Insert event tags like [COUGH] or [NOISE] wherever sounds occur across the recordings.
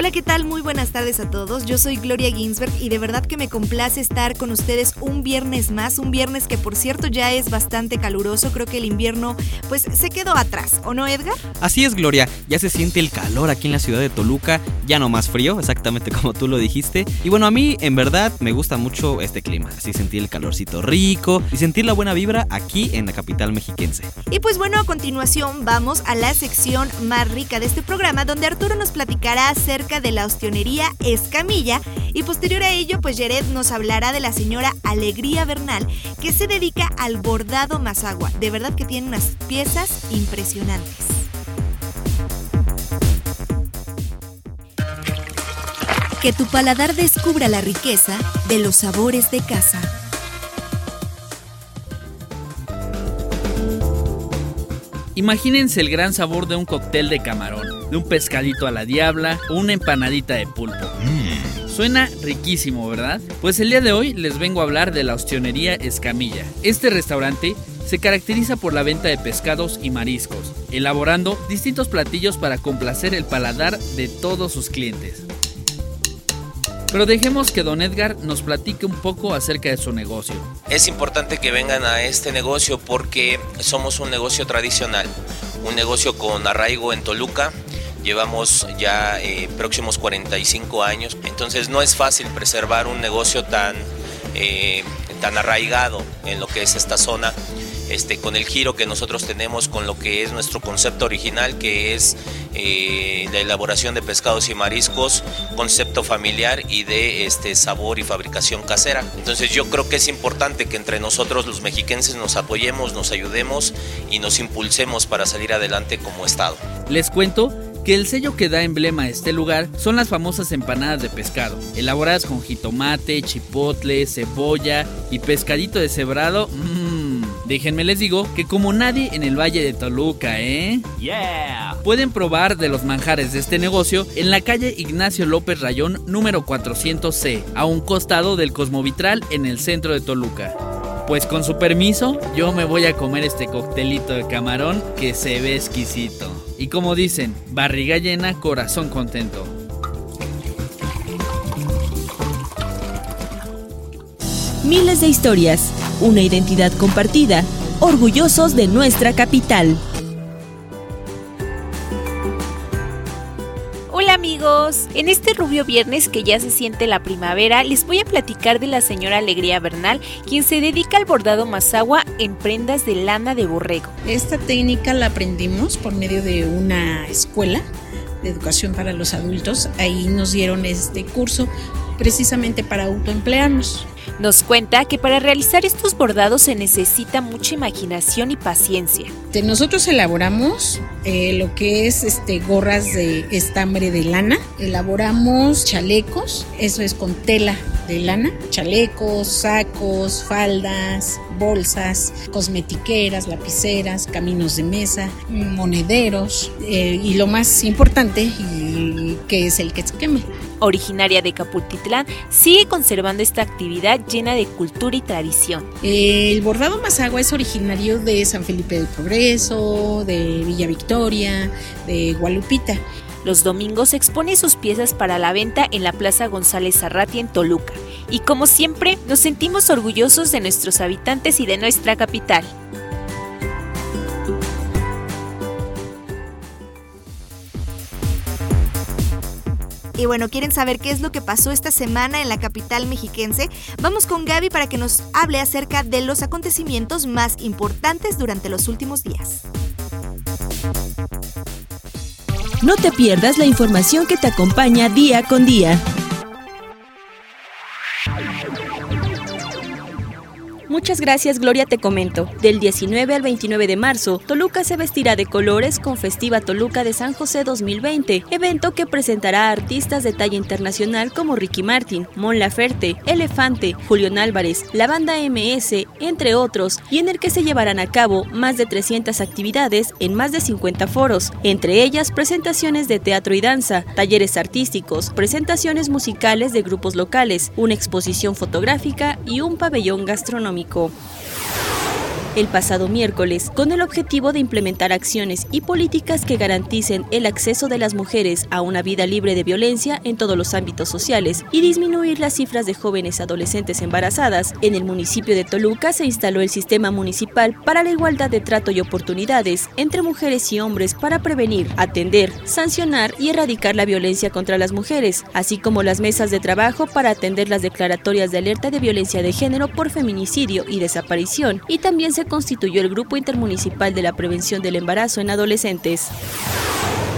Hola, ¿qué tal? Muy buenas tardes a todos. Yo soy Gloria Ginsberg y de verdad que me complace estar con ustedes un viernes más, un viernes que por cierto ya es bastante caluroso. Creo que el invierno pues se quedó atrás, ¿o no, Edgar? Así es, Gloria. Ya se siente el calor aquí en la ciudad de Toluca, ya no más frío, exactamente [LAUGHS] como tú lo dijiste. Y bueno, a mí en verdad me gusta mucho este clima, así sentir el calorcito rico y sentir la buena vibra aquí en la capital mexiquense. Y pues bueno, a continuación vamos a la sección más rica de este programa donde Arturo nos platicará acerca de la ostionería Escamilla y posterior a ello pues Jared nos hablará de la señora Alegría Bernal que se dedica al bordado mazagua. De verdad que tiene unas piezas impresionantes. Que tu paladar descubra la riqueza de los sabores de casa. Imagínense el gran sabor de un cóctel de camarón, de un pescadito a la diabla o una empanadita de pulpo. Mm. Suena riquísimo, ¿verdad? Pues el día de hoy les vengo a hablar de la ostionería Escamilla. Este restaurante se caracteriza por la venta de pescados y mariscos, elaborando distintos platillos para complacer el paladar de todos sus clientes. Pero dejemos que don Edgar nos platique un poco acerca de su negocio. Es importante que vengan a este negocio porque somos un negocio tradicional, un negocio con arraigo en Toluca. Llevamos ya eh, próximos 45 años, entonces no es fácil preservar un negocio tan, eh, tan arraigado en lo que es esta zona este, con el giro que nosotros tenemos, con lo que es nuestro concepto original, que es eh, la elaboración de pescados y mariscos, concepto familiar y de este, sabor y fabricación casera. Entonces yo creo que es importante que entre nosotros los mexiquenses nos apoyemos, nos ayudemos y nos impulsemos para salir adelante como Estado. Les cuento que el sello que da emblema a este lugar son las famosas empanadas de pescado, elaboradas con jitomate, chipotle, cebolla y pescadito deshebrado. Mmm, Déjenme les digo que como nadie en el Valle de Toluca, ¿eh? Yeah. Pueden probar de los manjares de este negocio en la calle Ignacio López Rayón número 400C, a un costado del Cosmovitral en el centro de Toluca. Pues con su permiso, yo me voy a comer este coctelito de camarón que se ve exquisito. Y como dicen, barriga llena, corazón contento. Miles de historias, una identidad compartida, orgullosos de nuestra capital. Amigos, en este rubio viernes que ya se siente la primavera, les voy a platicar de la señora Alegría Bernal, quien se dedica al bordado mazagua en prendas de lana de borrego. Esta técnica la aprendimos por medio de una escuela de educación para los adultos. Ahí nos dieron este curso precisamente para autoemplearnos. Nos cuenta que para realizar estos bordados se necesita mucha imaginación y paciencia. Nosotros elaboramos eh, lo que es este, gorras de estambre de lana, elaboramos chalecos, eso es con tela de lana, chalecos, sacos, faldas, bolsas, cosmetiqueras, lapiceras, caminos de mesa, monederos eh, y lo más importante, que es el queme originaria de Capultitlán, sigue conservando esta actividad llena de cultura y tradición. El bordado mazagua es originario de San Felipe del Progreso, de Villa Victoria, de Gualupita. Los domingos expone sus piezas para la venta en la Plaza González Zarrati en Toluca. Y como siempre, nos sentimos orgullosos de nuestros habitantes y de nuestra capital. Y bueno, ¿quieren saber qué es lo que pasó esta semana en la capital mexiquense? Vamos con Gaby para que nos hable acerca de los acontecimientos más importantes durante los últimos días. No te pierdas la información que te acompaña día con día. Muchas gracias Gloria, te comento. Del 19 al 29 de marzo, Toluca se vestirá de colores con Festiva Toluca de San José 2020, evento que presentará a artistas de talla internacional como Ricky Martin, Mon Laferte, Elefante, Julián Álvarez, la banda MS, entre otros, y en el que se llevarán a cabo más de 300 actividades en más de 50 foros, entre ellas presentaciones de teatro y danza, talleres artísticos, presentaciones musicales de grupos locales, una exposición fotográfica y un pabellón gastronómico Público. El pasado miércoles con el objetivo de implementar acciones y políticas que garanticen el acceso de las mujeres a una vida libre de violencia en todos los ámbitos sociales y disminuir las cifras de jóvenes adolescentes embarazadas. En el municipio de Toluca se instaló el Sistema Municipal para la Igualdad de Trato y Oportunidades entre mujeres y hombres para prevenir, atender, sancionar y erradicar la violencia contra las mujeres, así como las mesas de trabajo para atender las declaratorias de alerta de violencia de género por feminicidio y desaparición, y también se constituyó el Grupo Intermunicipal de la Prevención del Embarazo en Adolescentes.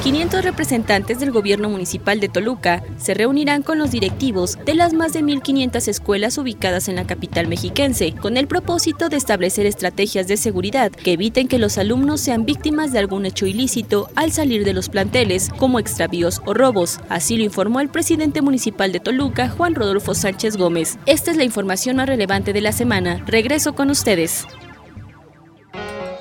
500 representantes del gobierno municipal de Toluca se reunirán con los directivos de las más de 1.500 escuelas ubicadas en la capital mexiquense, con el propósito de establecer estrategias de seguridad que eviten que los alumnos sean víctimas de algún hecho ilícito al salir de los planteles, como extravíos o robos. Así lo informó el presidente municipal de Toluca, Juan Rodolfo Sánchez Gómez. Esta es la información más relevante de la semana. Regreso con ustedes.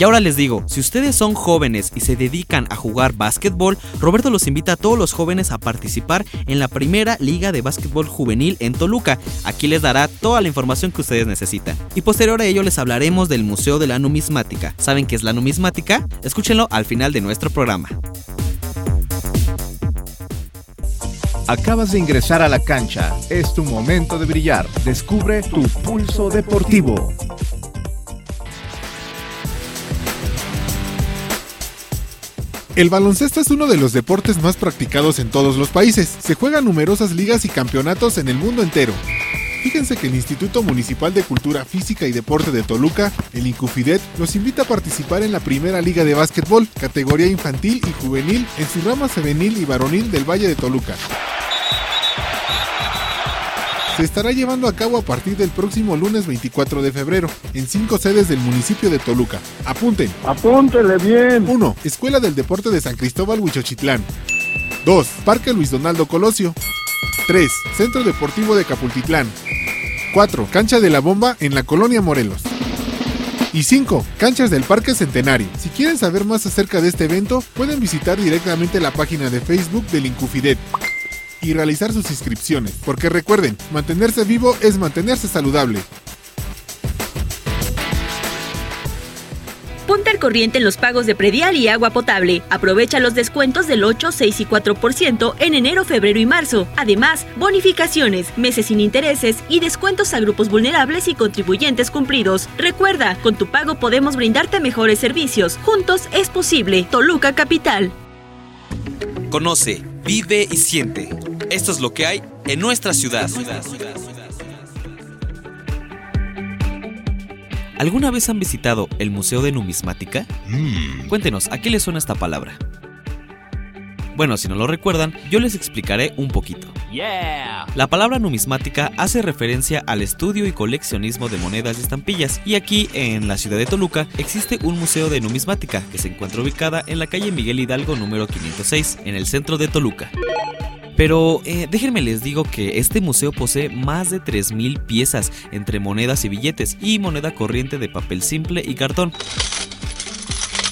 Y ahora les digo, si ustedes son jóvenes y se dedican a jugar básquetbol, Roberto los invita a todos los jóvenes a participar en la primera liga de básquetbol juvenil en Toluca. Aquí les dará toda la información que ustedes necesitan. Y posterior a ello les hablaremos del Museo de la Numismática. ¿Saben qué es la numismática? Escúchenlo al final de nuestro programa. Acabas de ingresar a la cancha. Es tu momento de brillar. Descubre tu pulso deportivo. El baloncesto es uno de los deportes más practicados en todos los países. Se juegan numerosas ligas y campeonatos en el mundo entero. Fíjense que el Instituto Municipal de Cultura Física y Deporte de Toluca, el Incufidet, los invita a participar en la primera liga de básquetbol, categoría infantil y juvenil, en su rama femenil y varonil del Valle de Toluca se estará llevando a cabo a partir del próximo lunes 24 de febrero, en cinco sedes del municipio de Toluca. Apunten. Apúntele bien. 1. Escuela del Deporte de San Cristóbal Huichochitlán. 2. Parque Luis Donaldo Colosio. 3. Centro Deportivo de Capultitlán. 4. Cancha de la Bomba en la Colonia Morelos. Y 5. Canchas del Parque Centenario. Si quieren saber más acerca de este evento, pueden visitar directamente la página de Facebook del Incufidet y realizar sus inscripciones, porque recuerden, mantenerse vivo es mantenerse saludable. Ponte al corriente en los pagos de predial y agua potable. Aprovecha los descuentos del 8, 6 y 4% en enero, febrero y marzo. Además, bonificaciones, meses sin intereses y descuentos a grupos vulnerables y contribuyentes cumplidos. Recuerda, con tu pago podemos brindarte mejores servicios. Juntos es posible. Toluca Capital. Conoce, vive y siente. Esto es lo que hay en nuestra ciudad. ¿Alguna vez han visitado el Museo de Numismática? Cuéntenos, ¿a qué le suena esta palabra? Bueno, si no lo recuerdan, yo les explicaré un poquito. La palabra numismática hace referencia al estudio y coleccionismo de monedas y estampillas, y aquí en la ciudad de Toluca existe un museo de numismática que se encuentra ubicada en la calle Miguel Hidalgo número 506, en el centro de Toluca. Pero eh, déjenme les digo que este museo posee más de 3.000 piezas entre monedas y billetes y moneda corriente de papel simple y cartón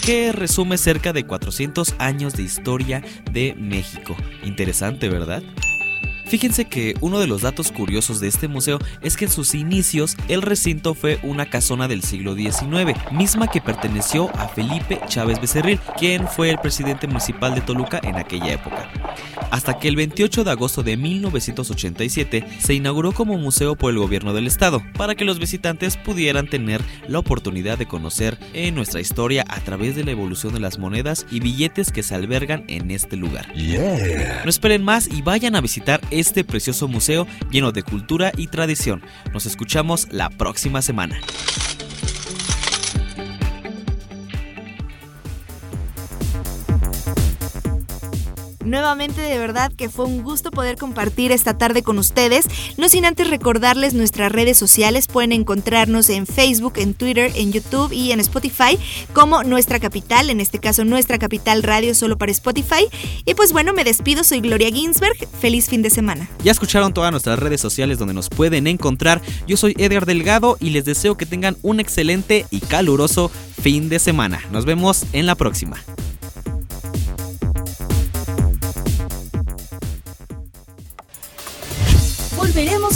que resume cerca de 400 años de historia de México. Interesante, ¿verdad? Fíjense que uno de los datos curiosos de este museo es que en sus inicios el recinto fue una casona del siglo XIX, misma que perteneció a Felipe Chávez Becerril, quien fue el presidente municipal de Toluca en aquella época. Hasta que el 28 de agosto de 1987 se inauguró como museo por el gobierno del estado, para que los visitantes pudieran tener la oportunidad de conocer en nuestra historia a través de la evolución de las monedas y billetes que se albergan en este lugar. No esperen más y vayan a visitar este precioso museo lleno de cultura y tradición. Nos escuchamos la próxima semana. Nuevamente de verdad que fue un gusto poder compartir esta tarde con ustedes. No sin antes recordarles nuestras redes sociales. Pueden encontrarnos en Facebook, en Twitter, en YouTube y en Spotify como Nuestra Capital, en este caso Nuestra Capital Radio solo para Spotify. Y pues bueno, me despido, soy Gloria Ginsberg. Feliz fin de semana. Ya escucharon todas nuestras redes sociales donde nos pueden encontrar. Yo soy Edgar Delgado y les deseo que tengan un excelente y caluroso fin de semana. Nos vemos en la próxima.